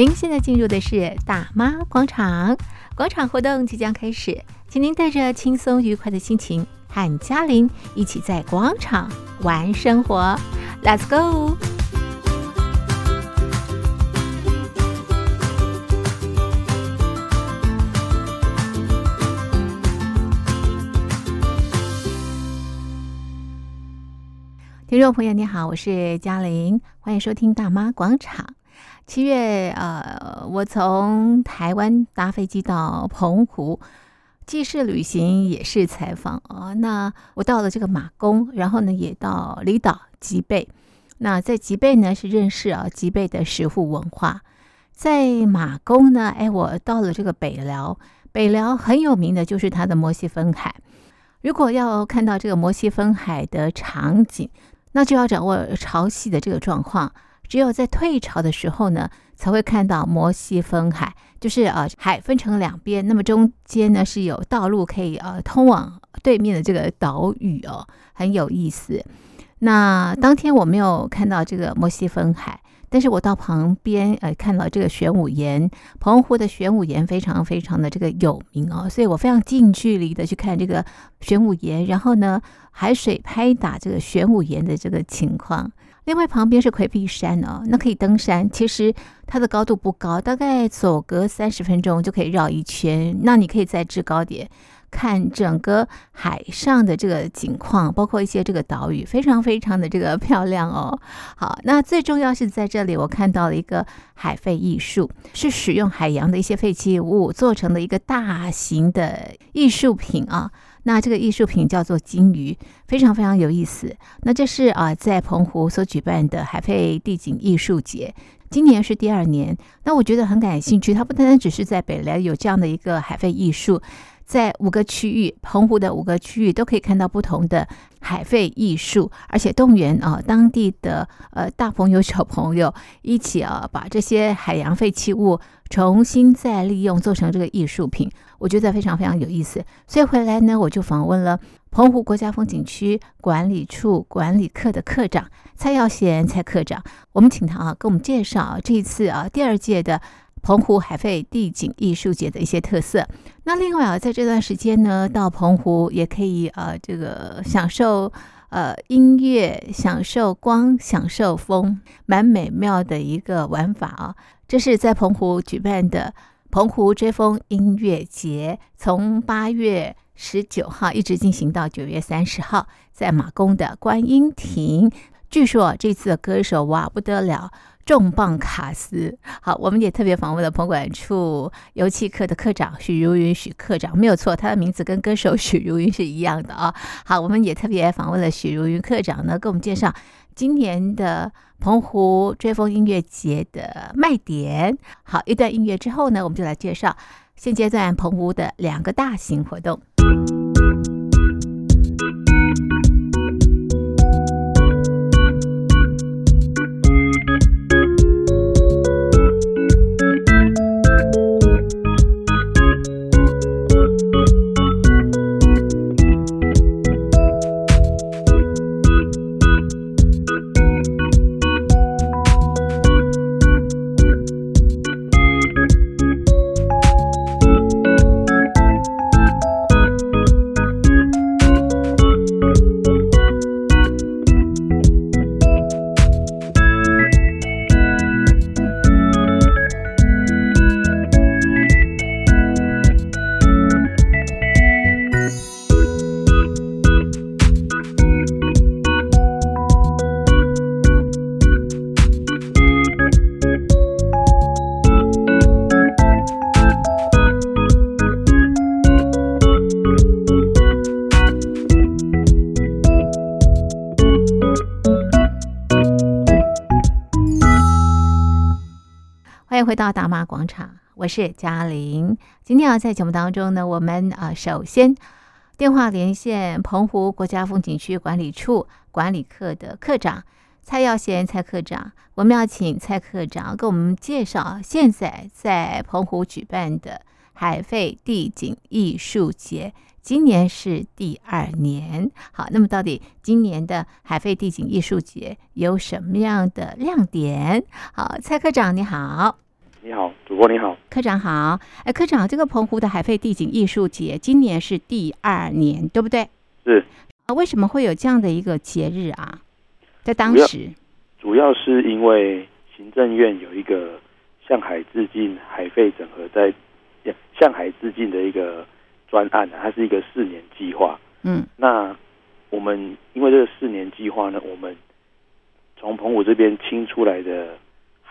您现在进入的是大妈广场，广场活动即将开始，请您带着轻松愉快的心情，和嘉玲一起在广场玩生活。Let's go！听众朋友，你好，我是嘉玲，欢迎收听大妈广场。七月，呃，我从台湾搭飞机到澎湖，既是旅行也是采访啊。那我到了这个马公，然后呢，也到离岛吉贝。那在吉贝呢，是认识啊吉贝的石沪文化。在马公呢，哎，我到了这个北寮，北寮很有名的就是它的摩西分海。如果要看到这个摩西分海的场景，那就要掌握潮汐的这个状况。只有在退潮的时候呢，才会看到摩西分海，就是呃海分成两边，那么中间呢是有道路可以呃通往对面的这个岛屿哦，很有意思。那当天我没有看到这个摩西分海，但是我到旁边呃看到这个玄武岩，澎湖的玄武岩非常非常的这个有名哦，所以我非常近距离的去看这个玄武岩，然后呢海水拍打这个玄武岩的这个情况。另外旁边是魁壁山哦，那可以登山。其实它的高度不高，大概走个三十分钟就可以绕一圈。那你可以在制高点看整个海上的这个景况，包括一些这个岛屿，非常非常的这个漂亮哦。好，那最重要是在这里，我看到了一个海废艺术，是使用海洋的一些废弃物做成的一个大型的艺术品啊。那这个艺术品叫做金鱼，非常非常有意思。那这是啊，在澎湖所举办的海废地景艺术节，今年是第二年。那我觉得很感兴趣，它不单单只是在北来有这样的一个海废艺术。在五个区域，澎湖的五个区域都可以看到不同的海废艺术，而且动员啊当地的呃大朋友小朋友一起啊把这些海洋废弃物重新再利用，做成这个艺术品，我觉得非常非常有意思。所以回来呢，我就访问了澎湖国家风景区管理处管理课的课长蔡耀贤蔡课长，我们请他啊给我们介绍这一次啊第二届的。澎湖海废地景艺术节的一些特色。那另外啊，在这段时间呢，到澎湖也可以呃，这个享受呃音乐，享受光，享受风，蛮美妙的一个玩法啊。这是在澎湖举办的澎湖追风音乐节，从八月十九号一直进行到九月三十号，在马公的观音亭。据说这次的歌手哇不得了。重磅卡司，好，我们也特别访问了澎管处油气课的课长许如云许课长，没有错，他的名字跟歌手许如云是一样的啊。好，我们也特别访问了许如云课长呢，给我们介绍今年的澎湖追风音乐节的卖点。好，一段音乐之后呢，我们就来介绍现阶段澎湖的两个大型活动。广场，我是嘉玲。今天啊，在节目当中呢，我们啊，首先电话连线澎湖国家风景区管理处管理课的课长蔡耀贤蔡课长。我们要请蔡课长给我们介绍现在在澎湖举办的海废地景艺术节，今年是第二年。好，那么到底今年的海废地景艺术节有什么样的亮点？好，蔡课长你好。你好，主播你好，科长好。哎，科长，这个澎湖的海废地景艺术节今年是第二年，对不对？是。啊，为什么会有这样的一个节日啊？在当时，主要，是因为行政院有一个向海致敬、海废整合在向海致敬的一个专案，它是一个四年计划。嗯，那我们因为这个四年计划呢，我们从澎湖这边清出来的。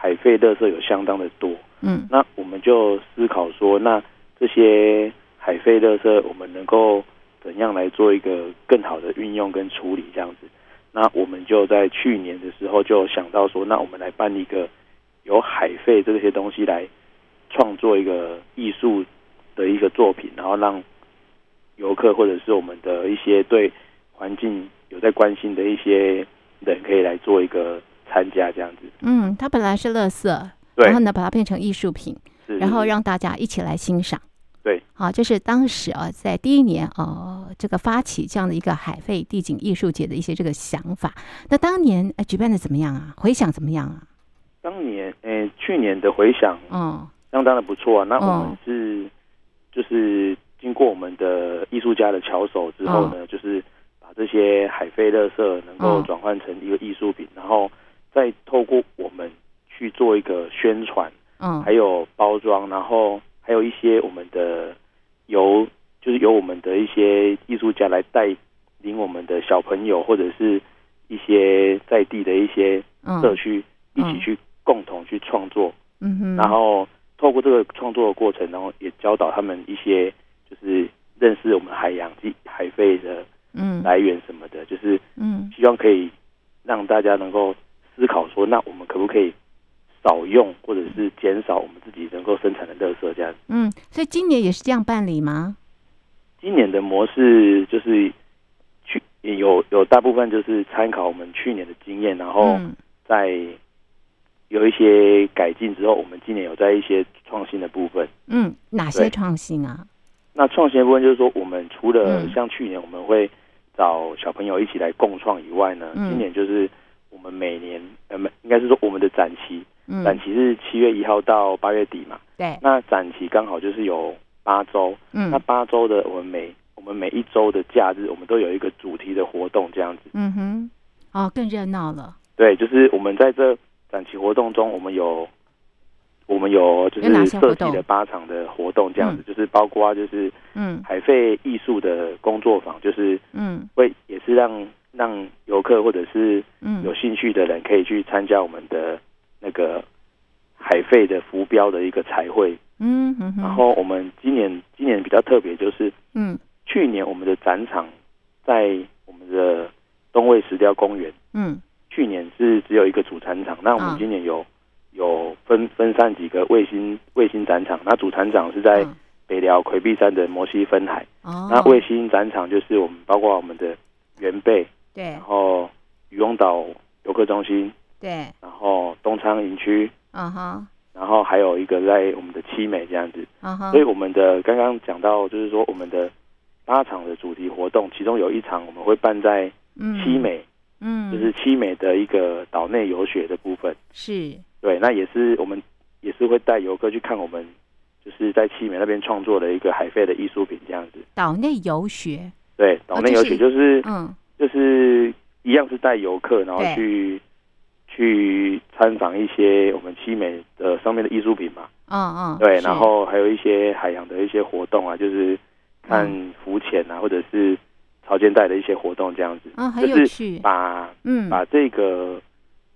海废垃圾有相当的多，嗯，那我们就思考说，那这些海废垃圾我们能够怎样来做一个更好的运用跟处理这样子？那我们就在去年的时候就想到说，那我们来办一个由海废这些东西来创作一个艺术的一个作品，然后让游客或者是我们的一些对环境有在关心的一些人可以来做一个。参加这样子，嗯，它本来是垃圾，对，然后呢，把它变成艺术品，然后让大家一起来欣赏，对，好，这是当时啊，在第一年呃，这个发起这样的一个海废地景艺术节的一些这个想法。那当年哎，举办的怎么样啊？回想怎么样啊？当年，哎，去年的回想，嗯，相当的不错啊。那我们是，嗯、就是经过我们的艺术家的巧手之后呢，嗯、就是把这些海废垃圾能够转换成一个艺术品，嗯、然后。再透过我们去做一个宣传，嗯，还有包装，然后还有一些我们的由就是由我们的一些艺术家来带领我们的小朋友或者是一些在地的一些社区一起去共同去创作，嗯哼，然后透过这个创作的过程，然后也教导他们一些就是认识我们海洋及海废的嗯。来源什么的，就是嗯。希望可以让大家能够。思考说，那我们可不可以少用，或者是减少我们自己能够生产的垃圾？这样。嗯，所以今年也是这样办理吗？今年的模式就是去有有大部分就是参考我们去年的经验，然后在有一些改进之后，我们今年有在一些创新的部分。嗯，哪些创新啊？那创新的部分就是说，我们除了像去年我们会找小朋友一起来共创以外呢，今年就是。我们每年呃，应该是说我们的展期，嗯、展期是七月一号到八月底嘛。对。那展期刚好就是有八周，嗯，那八周的我们每我们每一周的假日，我们都有一个主题的活动这样子。嗯哼，哦，更热闹了。对，就是我们在这展期活动中，我们有我们有就是设计的八场的活动这样子，嗯、就是包括就是嗯海费艺术的工作坊，就是嗯会也是让。让游客或者是有兴趣的人可以去参加我们的那个海费的浮标的一个彩绘。嗯，然后我们今年今年比较特别，就是嗯，去年我们的展场在我们的东卫石雕公园。嗯，去年是只有一个主展场，那我们今年有有分分散几个卫星卫星展场。那主展场是在北寮魁壁山的摩西分海。哦，那卫星展场就是我们包括我们的原贝。对，然后渔翁岛游客中心，对，然后东昌营区，嗯哼，然后还有一个在我们的七美这样子，嗯哼，所以我们的刚刚讲到，就是说我们的八场的主题活动，其中有一场我们会办在七美，嗯，就是七美的一个岛内游学的部分，是，对，那也是我们也是会带游客去看我们就是在七美那边创作的一个海废的艺术品这样子，岛内游学，对，岛内游学就是，嗯。就是一样是带游客，然后去去参访一些我们七美的上面的艺术品嘛。嗯嗯。对，然后还有一些海洋的一些活动啊，就是看浮潜啊，嗯、或者是潮间带的一些活动这样子。嗯，很有趣。把嗯把这个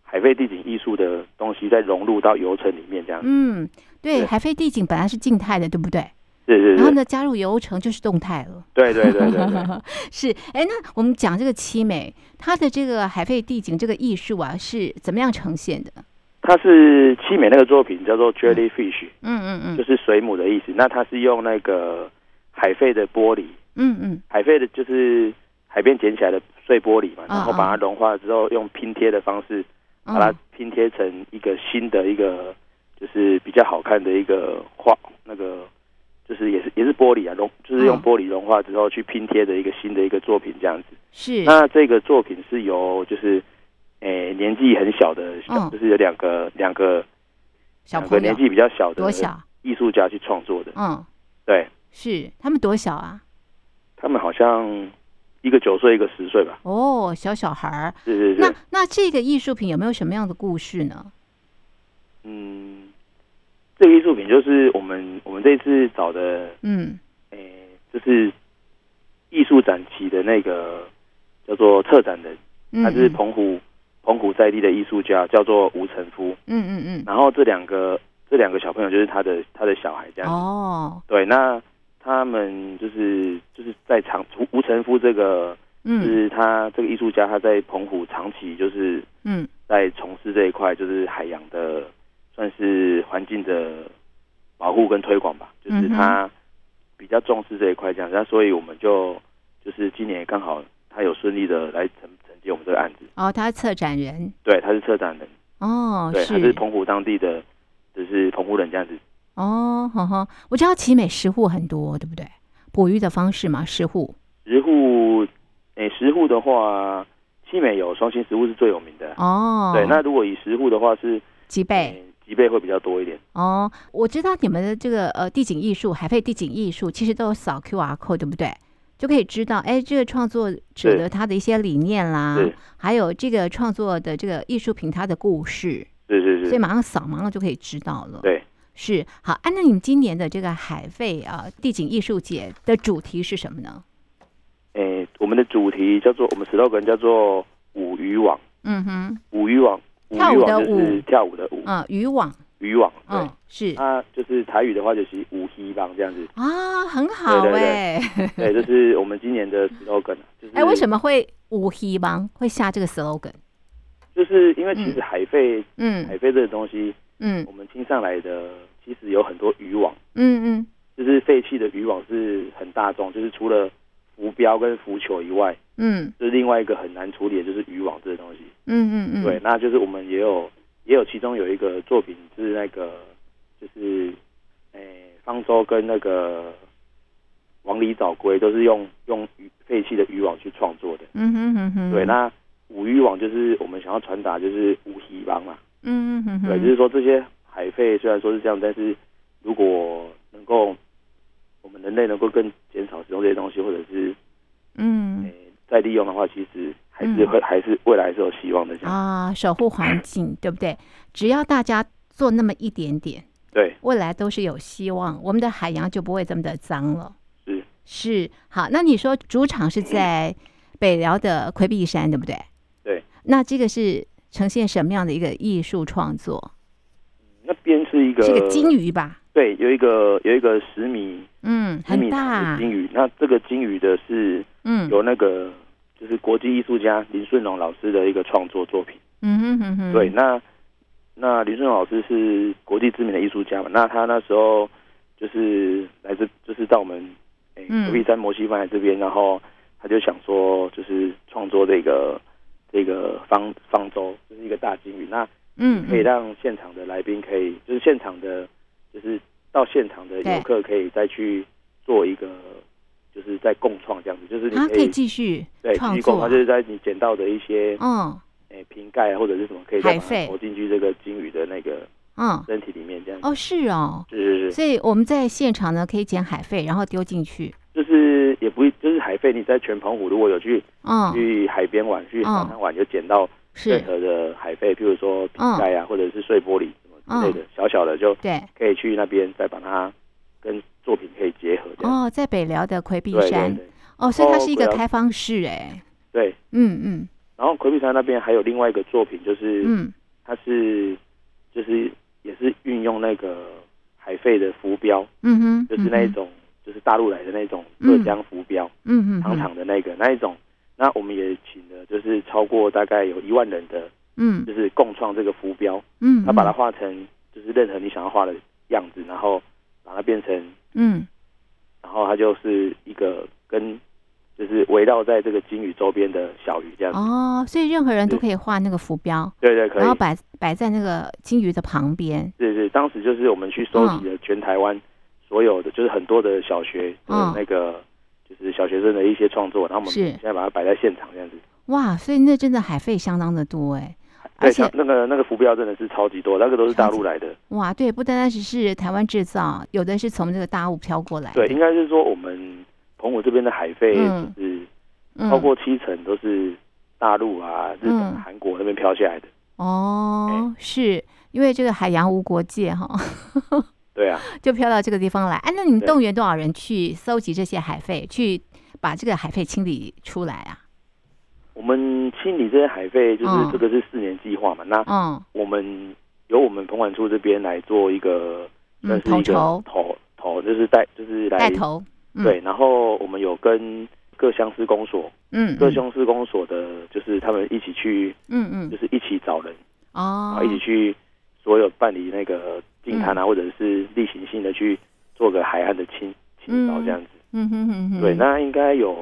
海飞地景艺术的东西再融入到游程里面这样子。嗯，对，对海飞地景本来是静态的，对不对？是是，是，然后呢，加入游程就是动态了。对对对对，对，是。哎，那我们讲这个七美，它的这个海废地景这个艺术啊，是怎么样呈现的？它是七美那个作品叫做 Jellyfish，嗯嗯嗯，就是水母的意思。那它是用那个海废的玻璃，嗯嗯，海废的就是海边捡起来的碎玻璃嘛，然后把它融化之后，用拼贴的方式把它拼贴成一个新的一个，就是比较好看的一个画那个。就是也是也是玻璃啊，融就是用玻璃融化之后去拼贴的一个新的一个作品这样子。是。那这个作品是由就是诶、欸、年纪很小的，就是有两个两个小朋友年纪比较小的多小艺术家去创作的。嗯，对，是他们多小啊？他们好像一个九岁，一个十岁吧。哦，小小孩儿。是是是。那那这个艺术品有没有什么样的故事呢？嗯，这个艺术品就是我们我们这次找的，嗯，诶，就是艺术展期的那个叫做策展人，他是澎湖澎湖在地的艺术家，叫做吴成夫。嗯嗯嗯。然后这两个这两个小朋友就是他的他的小孩这样子。哦。对，那。他们就是就是在长吴吴成夫这个，嗯，就是他这个艺术家，他在澎湖长期就是嗯，在从事这一块，就是海洋的算是环境的保护跟推广吧，就是他比较重视这一块这样，那所以我们就就是今年刚好他有顺利的来承承接我们这个案子。哦，他是策展人，对，他是策展人。哦，对，他是澎湖当地的，就是澎湖人这样子。哦，好好，我知道奇美石户很多，对不对？捕鱼的方式嘛，石户。石户，诶，石户的话，奇美有双星石户是最有名的。哦，对，那如果以石户的话是吉贝，吉贝会比较多一点。哦，我知道你们的这个呃地景艺术，海费地景艺术，其实都有扫 QR code，对不对？就可以知道，哎，这个创作者的他的一些理念啦，还有这个创作的这个艺术品它的故事，是是是，所以马上扫，马上就可以知道了。对。是好，按、啊、照你们今年的这个海费啊地景艺术节的主题是什么呢？哎，我们的主题叫做我们 slogan 叫做舞渔网。嗯哼，舞渔网，跳舞的舞，跳舞的舞。嗯，渔网，渔网。嗯，是。啊就是台语的话就是舞希帮这样子。啊，很好哎。对，这、就是我们今年的 slogan。就是哎，为什么会舞希帮会下这个 slogan？就是因为其实海费，嗯，海费这个东西。嗯，我们听上来的其实有很多渔网，嗯嗯，就是废弃的渔网是很大众，就是除了浮标跟浮球以外，嗯，就是另外一个很难处理的就是渔网这个东西，嗯嗯嗯，对，那就是我们也有也有其中有一个作品是那个就是诶、欸、方舟跟那个往里找龟都是用用废弃的渔网去创作的，嗯哼哼哼，对，那五渔网就是我们想要传达就是舞希帮嘛。嗯嗯嗯，对，就是说这些海废虽然说是这样，但是如果能够我们人类能够更减少使用这些东西，或者是嗯、欸，再利用的话，其实还是会、嗯、还是未来还是有希望的。啊，守护环境，对不对？只要大家做那么一点点，对，未来都是有希望，我们的海洋就不会这么的脏了。是是，好，那你说主场是在 北辽的魁壁山，对不对？对，那这个是。呈现什么样的一个艺术创作？那边是一个是个金鱼吧？对，有一个有一个十米，嗯，很大金鱼。那这个金鱼的是，嗯，有那个就是国际艺术家林顺荣老师的一个创作作品。嗯哼哼哼。对，那那林顺荣老师是国际知名的艺术家嘛？那他那时候就是来自，就是到我们诶戈壁山摩西分海这边，然后他就想说，就是创作这个。这个方方舟就是一个大金鱼，那嗯，可以让现场的来宾可以，就是现场的，就是到现场的游客可以再去做一个，就是在共创这样子，就是你可以继续对继续共创，就是在你捡到的一些嗯，诶瓶盖或者是什么可以再投进去这个鲸鱼的那个嗯。身体里面这样哦，是哦，是是是，所以我们在现场呢可以捡海费，然后丢进去。就是也不就是海费，你在全澎湖如果有去嗯。去海边玩，去沙滩玩，就捡到任何的海费，譬如说瓶盖啊，或者是碎玻璃之类的，小小的就对，可以去那边再把它跟作品可以结合。哦，在北寮的魁壁山，哦，所以它是一个开放式哎。对，嗯嗯。然后魁壁山那边还有另外一个作品，就是嗯，它是就是也是运用那个海费的浮标，嗯哼，就是那一种。就是大陆来的那种浙江浮标，嗯嗯，长长的那个那一种，那我们也请了，就是超过大概有一万人的，嗯，就是共创这个浮标，嗯，他把它画成就是任何你想要画的样子，然后把它变成，嗯，然后它就是一个跟就是围绕在这个金鱼周边的小鱼这样子。哦，所以任何人都可以画那个浮标，对对，可以，然后摆摆在那个金鱼的旁边。对对，当时就是我们去收集了全台湾。所有的就是很多的小学的那个，就是小学生的一些创作，然后我们现在把它摆在现场这样子。哇，所以那真的海费相当的多哎，而且那个那个浮标真的是超级多，那个都是大陆来的。哇，对，不单单只是台湾制造，有的是从这个大陆飘过来。对，应该是说我们澎湖这边的海废就是超过七成都是大陆啊、日本、韩国那边飘下来的。哦，是因为这个海洋无国界哈。对啊，就飘到这个地方来。哎，那你们动员多少人去搜集这些海费，去把这个海费清理出来啊？我们清理这些海废，就是这个是四年计划嘛。那嗯，我们由我们棚管处这边来做一个，那是一个头头，就是带就是来带头。对，然后我们有跟各乡市公所，嗯，各乡市公所的，就是他们一起去，嗯嗯，就是一起找人哦，然后一起去所有办理那个。净滩啊，或者是例行性的去做个海岸的清清扫这样子，嗯哼哼哼，对，那应该有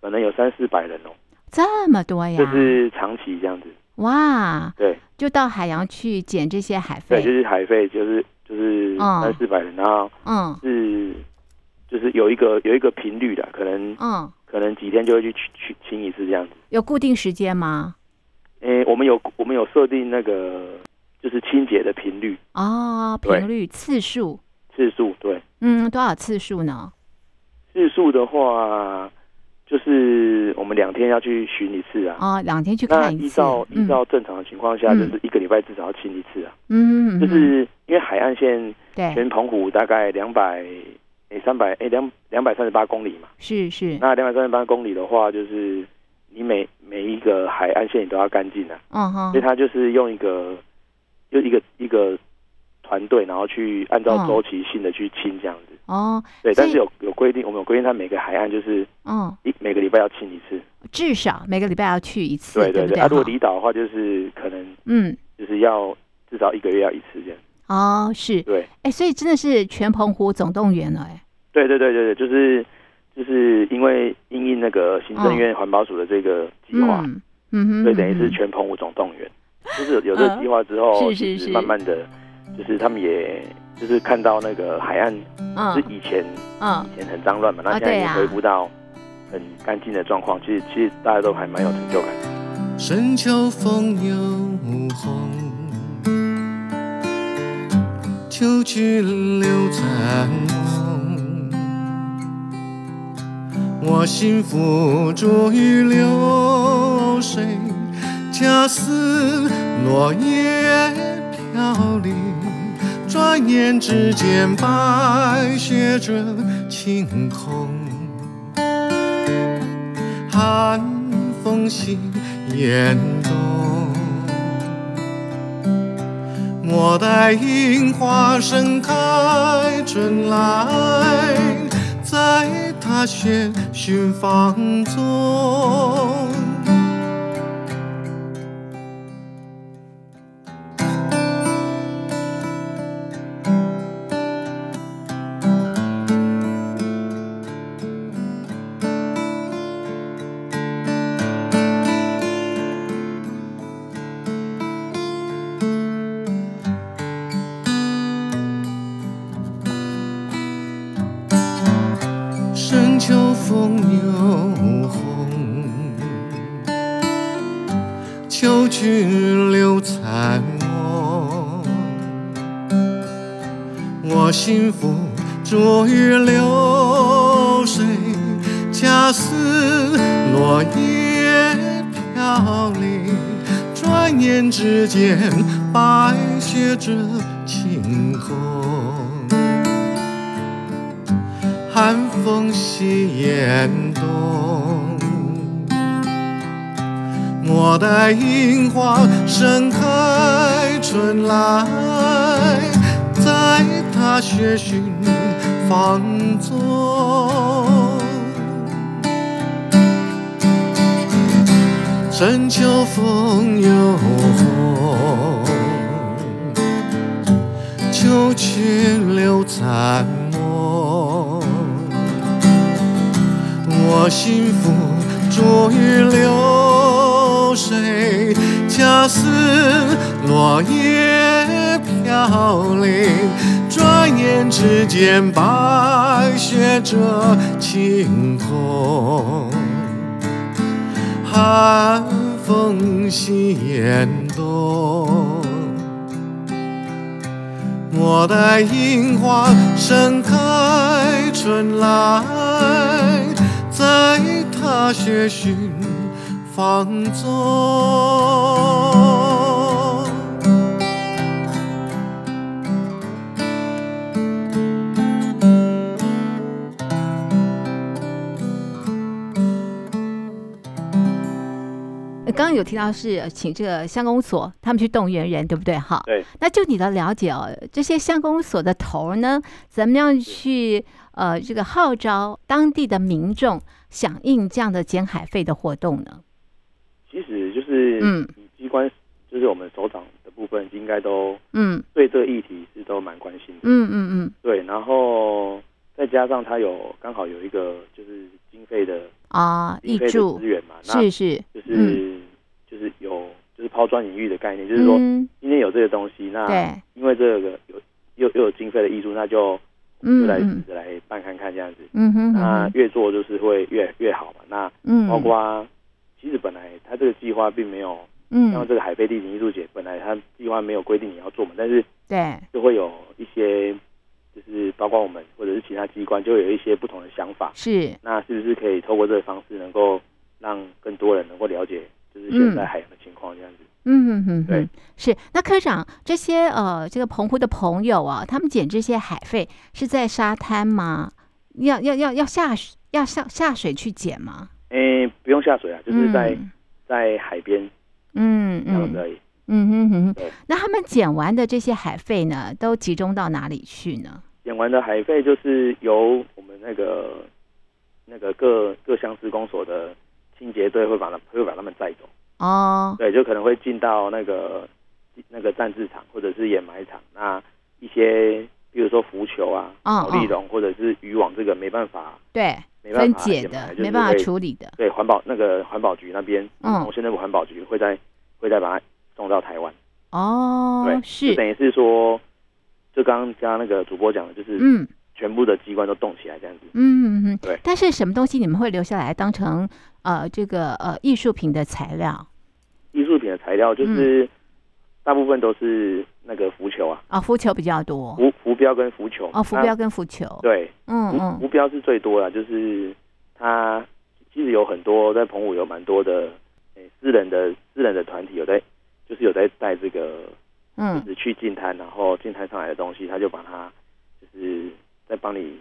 可能有三四百人哦，这么多呀，就是长期这样子，哇，对，就到海洋去捡这些海费，对，就是海费，就是就是三四百人，然后嗯，是就是有一个有一个频率的，可能嗯，可能几天就会去去清一次这样子，有固定时间吗？诶，我们有我们有设定那个。就是清洁的频率。哦，频率次数。次数对，嗯，多少次数呢？次数的话，就是我们两天要去巡一次啊。哦，两天去看一次。依照依照正常的情况下，就是一个礼拜至少要清一次啊。嗯，就是因为海岸线对全澎湖大概两百诶三百诶两两百三十八公里嘛。是是。那两百三十八公里的话，就是你每每一个海岸线你都要干净啊。嗯哼。所以它就是用一个。就一个一个团队，然后去按照周期性的去清这样子。哦，对，但是有有规定，我们有规定，它每个海岸就是，嗯，一每个礼拜要清一次，至少每个礼拜要去一次。对对对，啊，如果离岛的话，就是可能，嗯，就是要至少一个月要一次这样。哦，是，对，哎，所以真的是全澎湖总动员了，哎。对对对对对，就是就是因为因应那个行政院环保署的这个计划，嗯哼，所以等于是全澎湖总动员。就是有这个计划之后，是是是，慢慢的，就是他们也就是看到那个海岸，是以前，嗯，以前很脏乱嘛，那现在也恢复到很干净的状况。其实其实大家都还蛮有成就感。深秋风又红，秋去留残梦，我心付诸于流水。恰似落叶飘零，转眼之间白雪遮晴空。寒风袭严冬，莫待樱花盛开春来，在踏雪寻芳踪。在。踏雪寻芳踪，深秋风又红，秋去留残梦。我心付诸于流水，恰似落叶飘零。转眼之间，白雪遮晴空，寒风掀动，莫待樱花盛开春来，在踏雪寻芳踪。刚刚有提到是请这个乡公所他们去动员人，对不对？哈，对。那就你的了解哦，这些乡公所的头呢，怎么样去呃这个号召当地的民众响应这样的减海费的活动呢？其实就是嗯，机关就是我们首长的部分，应该都嗯对这个议题是都蛮关心的。嗯嗯嗯，对。然后再加上他有刚好有一个就是经费的啊挹注资源嘛，是是就是抛砖引玉的概念，就是说今天有这个东西，那因为这个有又又有经费的艺术，那就就来来办看看这样子。嗯哼，那越做就是会越越好嘛。那包括其实本来他这个计划并没有，嗯，像这个海飞地景艺术节，本来他计划没有规定你要做嘛，但是对，就会有一些，就是包括我们或者是其他机关，就会有一些不同的想法。是，那是不是可以透过这个方式，能够让更多人能够了解？就是现在海洋的情况这样子，嗯嗯嗯，对，是。那科长，这些呃，这个澎湖的朋友啊，他们捡这些海费是在沙滩吗？要要要要下要下下水去捡吗？诶、欸，不用下水啊，就是在、嗯、在海边，嗯嗯，这样子而已。嗯哼哼，对。那他们捡完的这些海费呢，都集中到哪里去呢？捡完的海费就是由我们那个那个各各乡施工所的。清洁队会把他会把他们载走哦，对，就可能会进到那个那个暂置场或者是掩埋场。那一些比如说浮球啊、保利龙或者是渔网，这个没办法对，没办法分解的，没办法处理的。对，环保那个环保局那边，嗯，我现在环保局会再会再把它送到台湾哦。对，是就等于是说，就刚刚加那个主播讲的，就是嗯。全部的机关都动起来，这样子。嗯嗯嗯，对。但是什么东西你们会留下来当成呃这个呃艺术品的材料？的材料就是大部分都是那个浮球啊。啊，浮球比较多。浮浮标跟浮球。哦，浮标跟浮球。对，嗯嗯，浮标是最多的，就是它其实有很多在澎湖有蛮多的诶私人的私人的团体有在，就是有在带这个，嗯，就是去进滩，然后进滩上来的东西，他就把它就是。在帮你，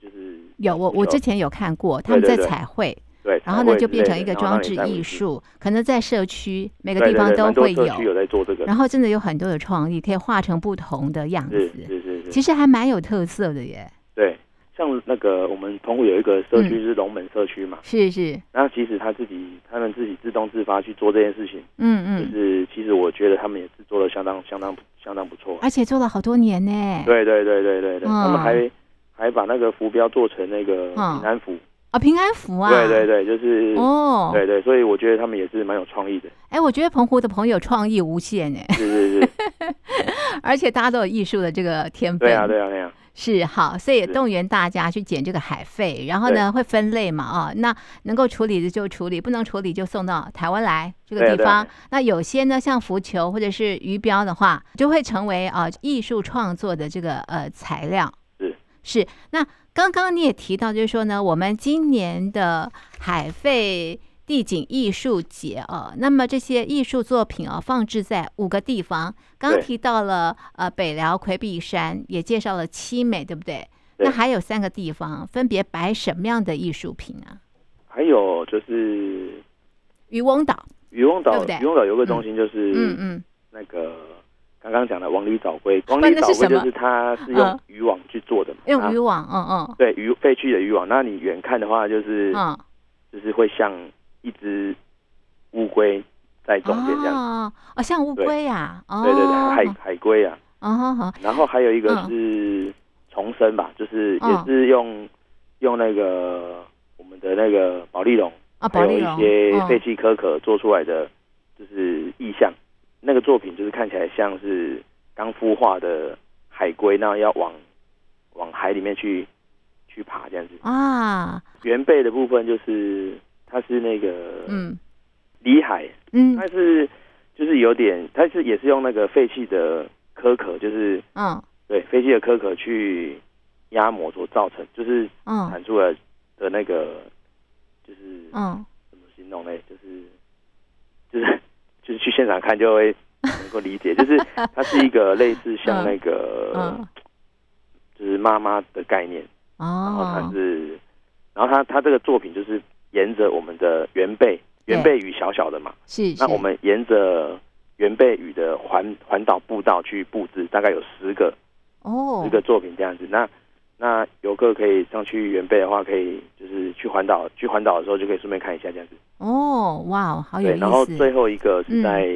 就是有我我之前有看过他们在彩绘，对，然后呢就变成一个装置艺术，可能在社区每个地方都会有，有在做这个，然后真的有很多的创意，可以画成不同的样子，是是是，其实还蛮有特色的耶。对，像那个我们澎湖有一个社区是龙门社区嘛，是是，然后其实他自己他们自己自动自发去做这件事情，嗯嗯，就是其实我觉得他们也是做的相当相当。相当不错，而且做了好多年呢。对对对对对对，他们还还把那个浮标做成那个平安符啊，平安符啊。对对对，就是哦，对对，所以我觉得他们也是蛮有创意的。哎，我觉得澎湖的朋友创意无限哎。是是是，而且大家都有艺术的这个天分。对啊对啊对啊。是好，所以动员大家去捡这个海费，然后呢会分类嘛啊，那能够处理的就处理，不能处理就送到台湾来这个地方。那有些呢像浮球或者是鱼标的话，就会成为啊艺术创作的这个呃材料。是是，那刚刚你也提到，就是说呢，我们今年的海费。地景艺术节啊，那么这些艺术作品啊，放置在五个地方。刚提到了呃北辽魁壁山，也介绍了七美，对不对？对。那还有三个地方，分别摆什么样的艺术品啊？还有就是渔翁岛，渔翁岛，对不对？渔翁岛有个中心就是嗯嗯，那个刚刚讲的网里藻龟，网里藻龟就是它是用渔网去做的嘛，用渔网，嗯嗯，对，渔废弃的渔网。那你远看的话，就是嗯，就是会像。一只乌龟在中间这样哦，哦，像乌龟呀，对。对对，海海龟啊，哦，然后还有一个是重生吧，就是也是用用那个我们的那个保丽龙，还有一些废弃可可做出来的，就是意象。那个作品就是看起来像是刚孵化的海龟，那要往往海里面去去爬这样子啊。原背的部分就是。它是那个嗯，里海，嗯它是就是有点，它是也是用那个废弃的壳壳，就是嗯对废弃的壳壳去压模所造成，就是嗯产出来的那个就是嗯，怎么形容呢？就是就是就是去现场看就会能够理解，就是它是一个类似像那个。嗯。就是妈妈的概念，然后它哦，是，然后它它这个作品就是沿着我们的原贝，原贝屿小小的嘛，是是，那我们沿着原贝屿的环环岛步道去布置，大概有十个哦。十个作品这样子。那那游客可以上去原贝的话，可以就是去环岛，去环岛的时候就可以顺便看一下这样子。哦，哇，好有意思然后。最后一个是在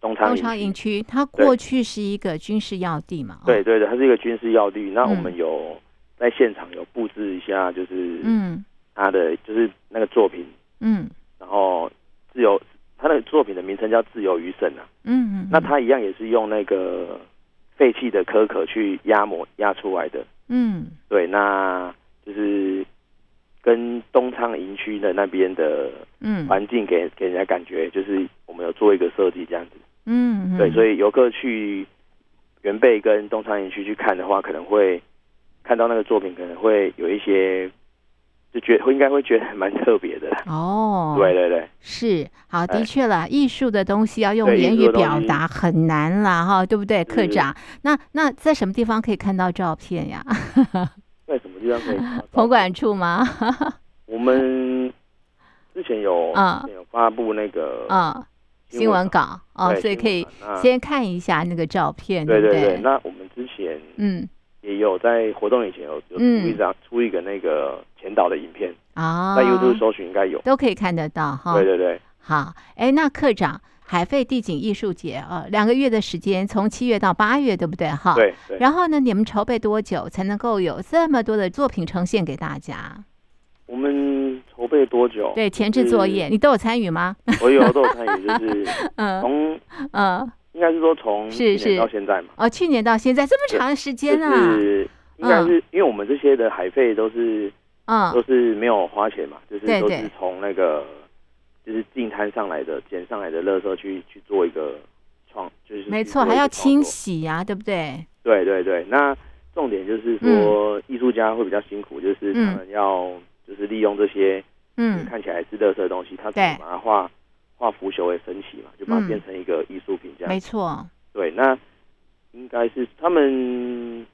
东昌东昌营营区。区，它过去是一个军事要地嘛？哦对，对对，它是一个军事要地。那我嗯们有在现场有布置一下，就是嗯他的就是那个作品，嗯然后自由，他的作品的名称叫《自由与神》啊。嗯嗯，那他一样也是用那个废弃的可可去压模压出来的。嗯对，那就是跟东昌营区的那边的嗯环境给给人家感觉，就是我们有做一个设计这样子。嗯，对，所以以游客去原贝跟东昌营区去看的话，可能会看到那个作品，可能会有一些就觉会应该会觉得蛮特别的。哦，对对对，是好，的哎确了，艺术的东西要用言语表达很难啦，哈，对不对，科长？那那在什么地方可以看到照片呀？在什么地方可以看到？棚管处吗？我们之前有啊有发布那个啊，新闻稿哦，所以可以先看一下那个照片，对对对，那我们之前嗯也有在活动以前有有出嗯一张出一个那个前导的影片，啊，在 YouTube 搜寻应该有。都可以看得到哈。对对对，好，哎，那课长，海费地景艺术节啊，两个月的时间，从七月到八月，对不对？哈。。对对。然后呢，你们筹备多久才能够有这么多的作品呈现给大家？我们筹备多久？对，前置作业你都有参与吗？我有都有参与，就是 嗯从嗯，应该是说从是去年到现在嘛，哦，去年到现在这么长时间啊，就是应该是因为我们这些的海费都是嗯。都嗯是没有花钱嘛，就是都是从那个就是进摊上来的捡上来的垃圾去去做一个创，就是没错，还要清。洗呀、对不对？对对对，那重点就是说艺术家会比较辛苦，就是他们要就是利用这些嗯。看起来是垃圾的东西，他怎么把它画画腐朽为神奇嘛，就把它变成一个艺术品这样。没错，对，那应该是他们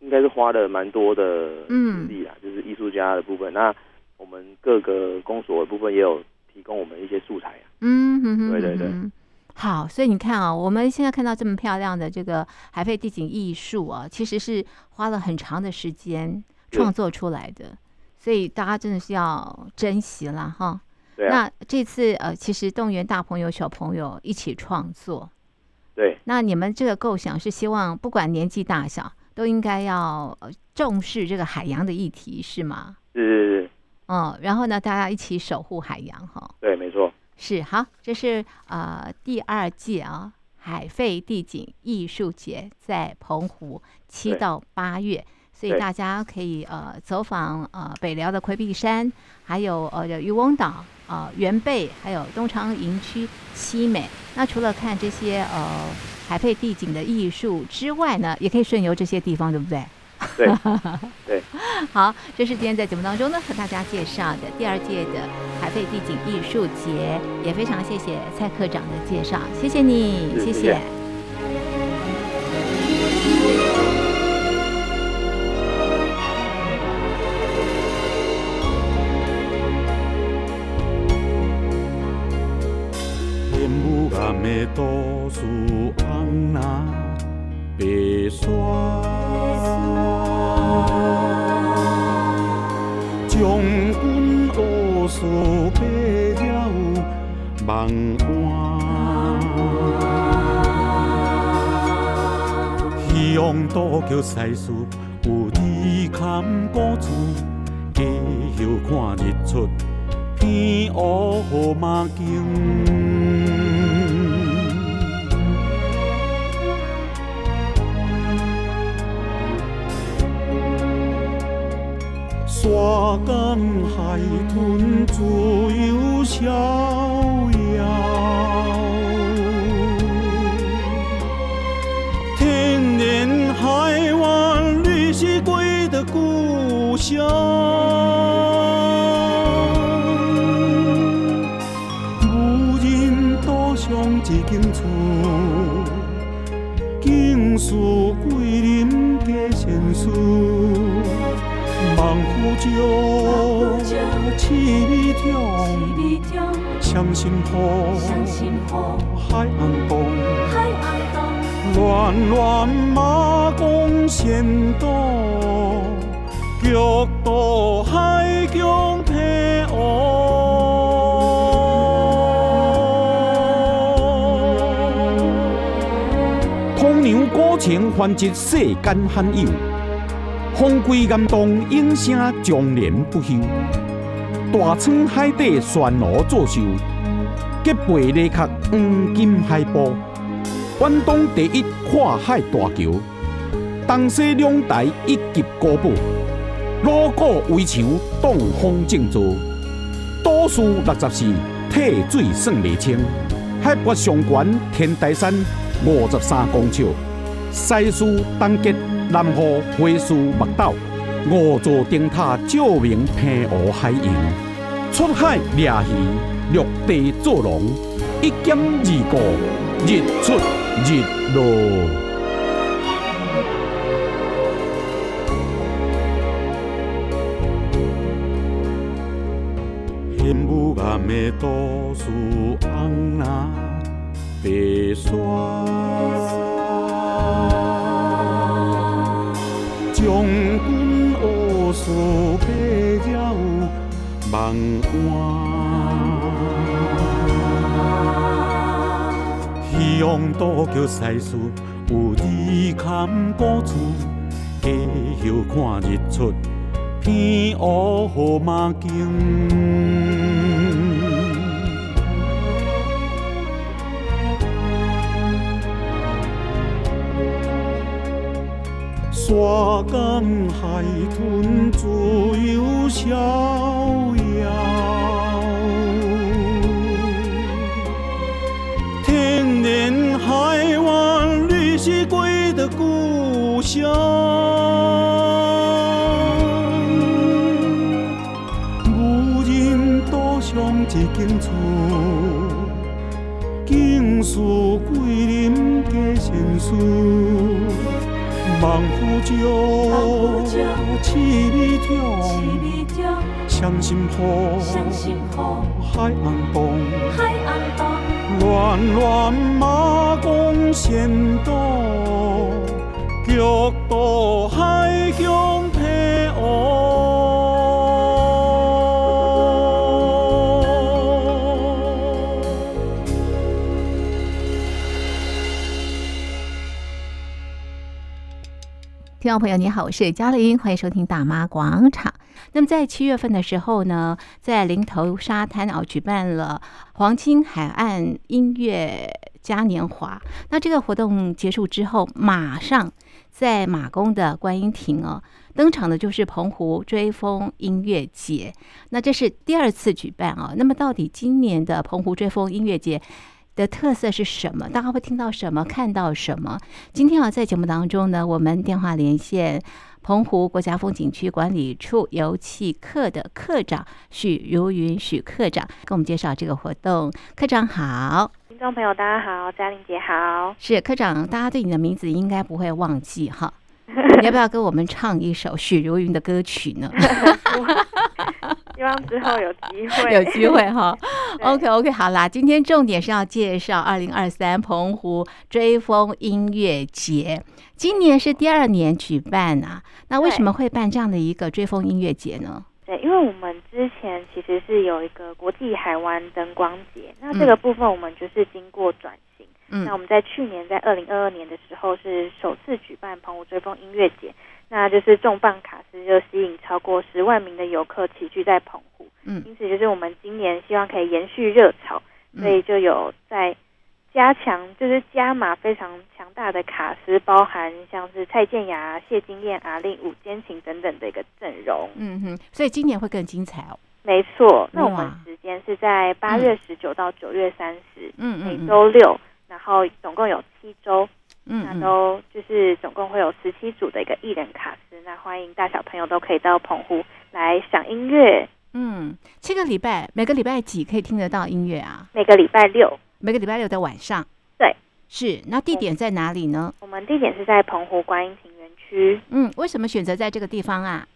应该是花了蛮多的嗯精力啦，就是艺术家的部分。那我们各个公所的部分也有提供我们一些素材啊。嗯哼哼，对对对嗯好，所以你看啊，我们现在看到这么漂亮的这个海废地景艺术啊，其实是花了很长的时间创作出来的，所以大家真的是要珍惜了哈。对啊，那这次呃，其实动员大朋友小朋友一起创作，对。那你们这个构想是希望不管年纪大小，都应该要呃重视这个海洋的议题，是吗？是是是，嗯，然后呢，大家一起守护海洋哈。对，没错。是好，这是呃第二届啊海废地景艺术节在澎湖七到八月，所以大家可以呃走访呃北寮的魁壁山，还有呃渔翁岛呃原贝，还有东昌营区西美。那除了看这些呃海废地景的艺术之外呢，也可以顺游这些地方，对不对？对 对，好，这是今天在节目当中呢和大家介绍的第二届的海贝地景艺术节，也非常谢谢蔡科长的介绍，谢谢你，谢谢的都市红那白沙，将军乌苏白了梦幻，希望渡桥西施有你看古厝，家后看日出。天乌马经，花岗海豚自由逍遥，天连海湾，绿溪归的故乡。万福桥，七里町，双心河，海岸东。暖暖马公仙岛，极度海疆配合。通娘古情传集世间罕有，风归岩洞应声终年不休。大仓海底旋螺作秀；吉贝勒壳黄金海波。远东第一跨海大桥，东西两台一级高堡，锣鼓围墙挡风静坐。都市六十四退水算未清，海拔上悬天台山五十三公尺，西施东结南河回数木岛，五座灯塔照明平湖海洋，出海掠鱼，陆地做农，一兼二顾日出。日落，烟雾暗的都市红蓝白沙，将军乌苏白鸟梦幻。希望渡桥赛事有你看古厝，下休看日出，偏乌雨马经。山敢海豚自由逍遥，天然海湾你是归的故乡，无人岛上一间厝，景树桂林皆成熟。万福桥，七里町，双心河，海岸东，暖暖马公仙岛。极度海疆配合。听众朋友，你好，我是嘉玲，欢迎收听《大妈广场》。那么在七月份的时候呢，在林头沙滩啊举办了黄金海岸音乐嘉年华。那这个活动结束之后，马上。在马公的观音亭哦，登场的就是澎湖追风音乐节。那这是第二次举办啊。那么到底今年的澎湖追风音乐节的特色是什么？大家会听到什么？看到什么？今天啊，在节目当中呢，我们电话连线澎湖国家风景区管理处油气课的课长许如云许课长，跟我们介绍这个活动。课长好。听众朋友，大家好，嘉玲姐好，是课长，大家对你的名字应该不会忘记哈。你要不要跟我们唱一首许茹芸的歌曲呢？希望之后有机会，有机会哈。OK OK，好啦，今天重点是要介绍二零二三澎湖追风音乐节，今年是第二年举办啊。那为什么会办这样的一个追风音乐节呢？对，因为我们之前其实是有一个国际海湾灯光节，那这个部分我们就是经过转型。嗯，那我们在去年在二零二二年的时候是首次举办澎湖追风音乐节，那就是重磅卡司就吸引超过十万名的游客齐聚在澎湖。嗯，因此就是我们今年希望可以延续热潮，所以就有在。加强就是加码非常强大的卡司，包含像是蔡健雅、谢金燕、阿令、五坚情等等的一个阵容。嗯哼，所以今年会更精彩哦。没错，那我们时间是在八月十九到九月三十，嗯嗯，每周六，然后总共有七周。嗯，那都就是总共会有十七组的一个艺人卡司，那欢迎大小朋友都可以到澎湖来赏音乐。嗯，七个礼拜，每个礼拜几可以听得到音乐啊？每个礼拜六，每个礼拜六的晚上。对，是。那地点在哪里呢？我们地点是在澎湖观音亭园区。嗯，为什么选择在这个地方啊？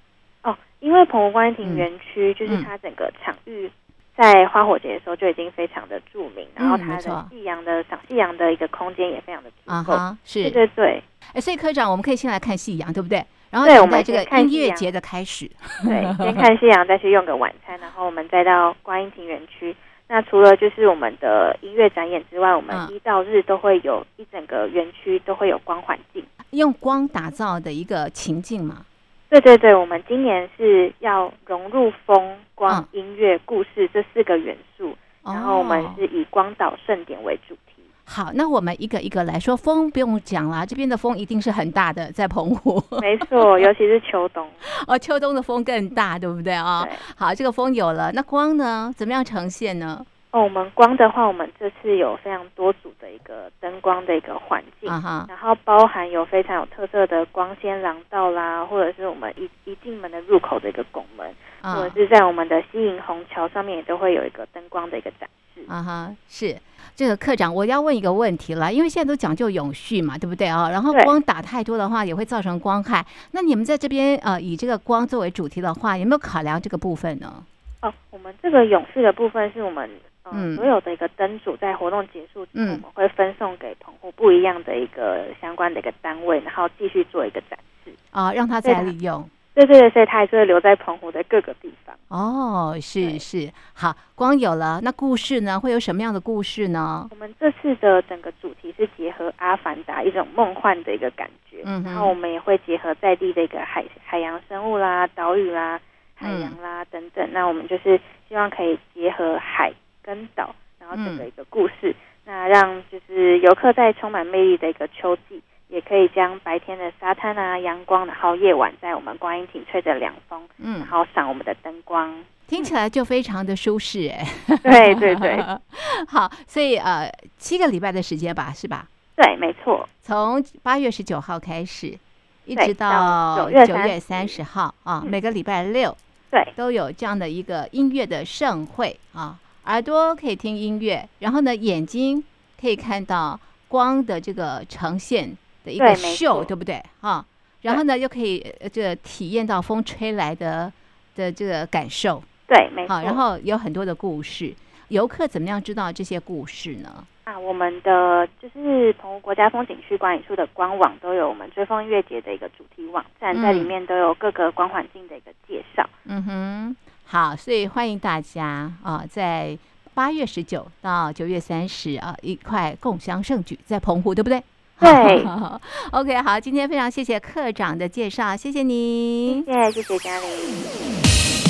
哦，因为澎湖观音亭园区就是它整个场域在花火节的时候就已经非常的著名，嗯、然后它的夕阳的赏夕阳的一个空间也非常的足够。啊是，对对对。哎，所以科长，我们可以先来看夕阳，对不对？然后等待这个音乐节的开始。对，先看夕阳，再去用个晚餐，然后我们再到观音亭园区。那除了就是我们的音乐展演之外，我们一到日都会有一整个园区都会有光环境，用光打造的一个情境嘛。对对对，我们今年是要融入风、光、音乐、故事这四个元素，然后我们是以光岛盛典为主题。好，那我们一个一个来说，风不用讲了，这边的风一定是很大的，在澎湖。没错，尤其是秋冬。哦，秋冬的风更大，对不对啊？对。好，这个风有了，那光呢？怎么样呈现呢？哦，我们光的话，我们这次有非常多组的一个灯光的一个环境，uh -huh. 然后包含有非常有特色的光纤廊道啦，或者是我们一一进门的入口的一个拱门，uh -huh. 或者是在我们的西营虹桥上面也都会有一个灯光的一个展示。啊哈，是这个课长，我要问一个问题了，因为现在都讲究永续嘛，对不对啊？然后光打太多的话，也会造成光害。那你们在这边呃，以这个光作为主题的话，有没有考量这个部分呢？哦，我们这个永续的部分是我们。嗯，所有的一个灯组在活动结束之后，我们会分送给澎湖不一样的一个相关的一个单位，然后继续做一个展示啊，让他再利用。对对对，所以它还是会留在澎湖的各个地方。哦，是是，好，光有了，那故事呢？会有什么样的故事呢？我们这次的整个主题是结合《阿凡达》一种梦幻的一个感觉，嗯，然后我们也会结合在地的一个海海洋生物啦、岛屿啦、海洋啦、嗯、等等，那我们就是希望可以结合海。跟岛，然后整个一个故事，嗯，那让就是游客在充满魅力的一个秋季，也可以将白天的沙滩啊、阳光，然后夜晚在我们观音亭吹着凉风，嗯，然后赏我们的灯光，听起来就非常的舒适哎。对 对对，好，所以呃七个礼拜的时间吧，是吧？对，没错，从八月十九号开始，一直到九月三十号啊，每个礼拜六对都有这样的一个音乐的盛会啊。耳朵可以听音乐，然后呢，眼睛可以看到光的这个呈现的一个秀，对，对不对？啊，然后呢，又可以这个体验到风吹来的的这个感受，对，没错。然后有很多的故事，游客怎么样知道这些故事呢？啊，我们的就是澎湖国家风景区管理处的官网都有我们追风音乐节的一个主题网站，在里面都有各个光环境的一个介绍。嗯哼。好，所以欢迎大家啊，在八月十九到九月三十啊，一块共襄盛举，在澎湖，对不对？对。OK，好，今天非常谢谢课长的介绍，谢谢你，谢谢，谢谢嘉玲。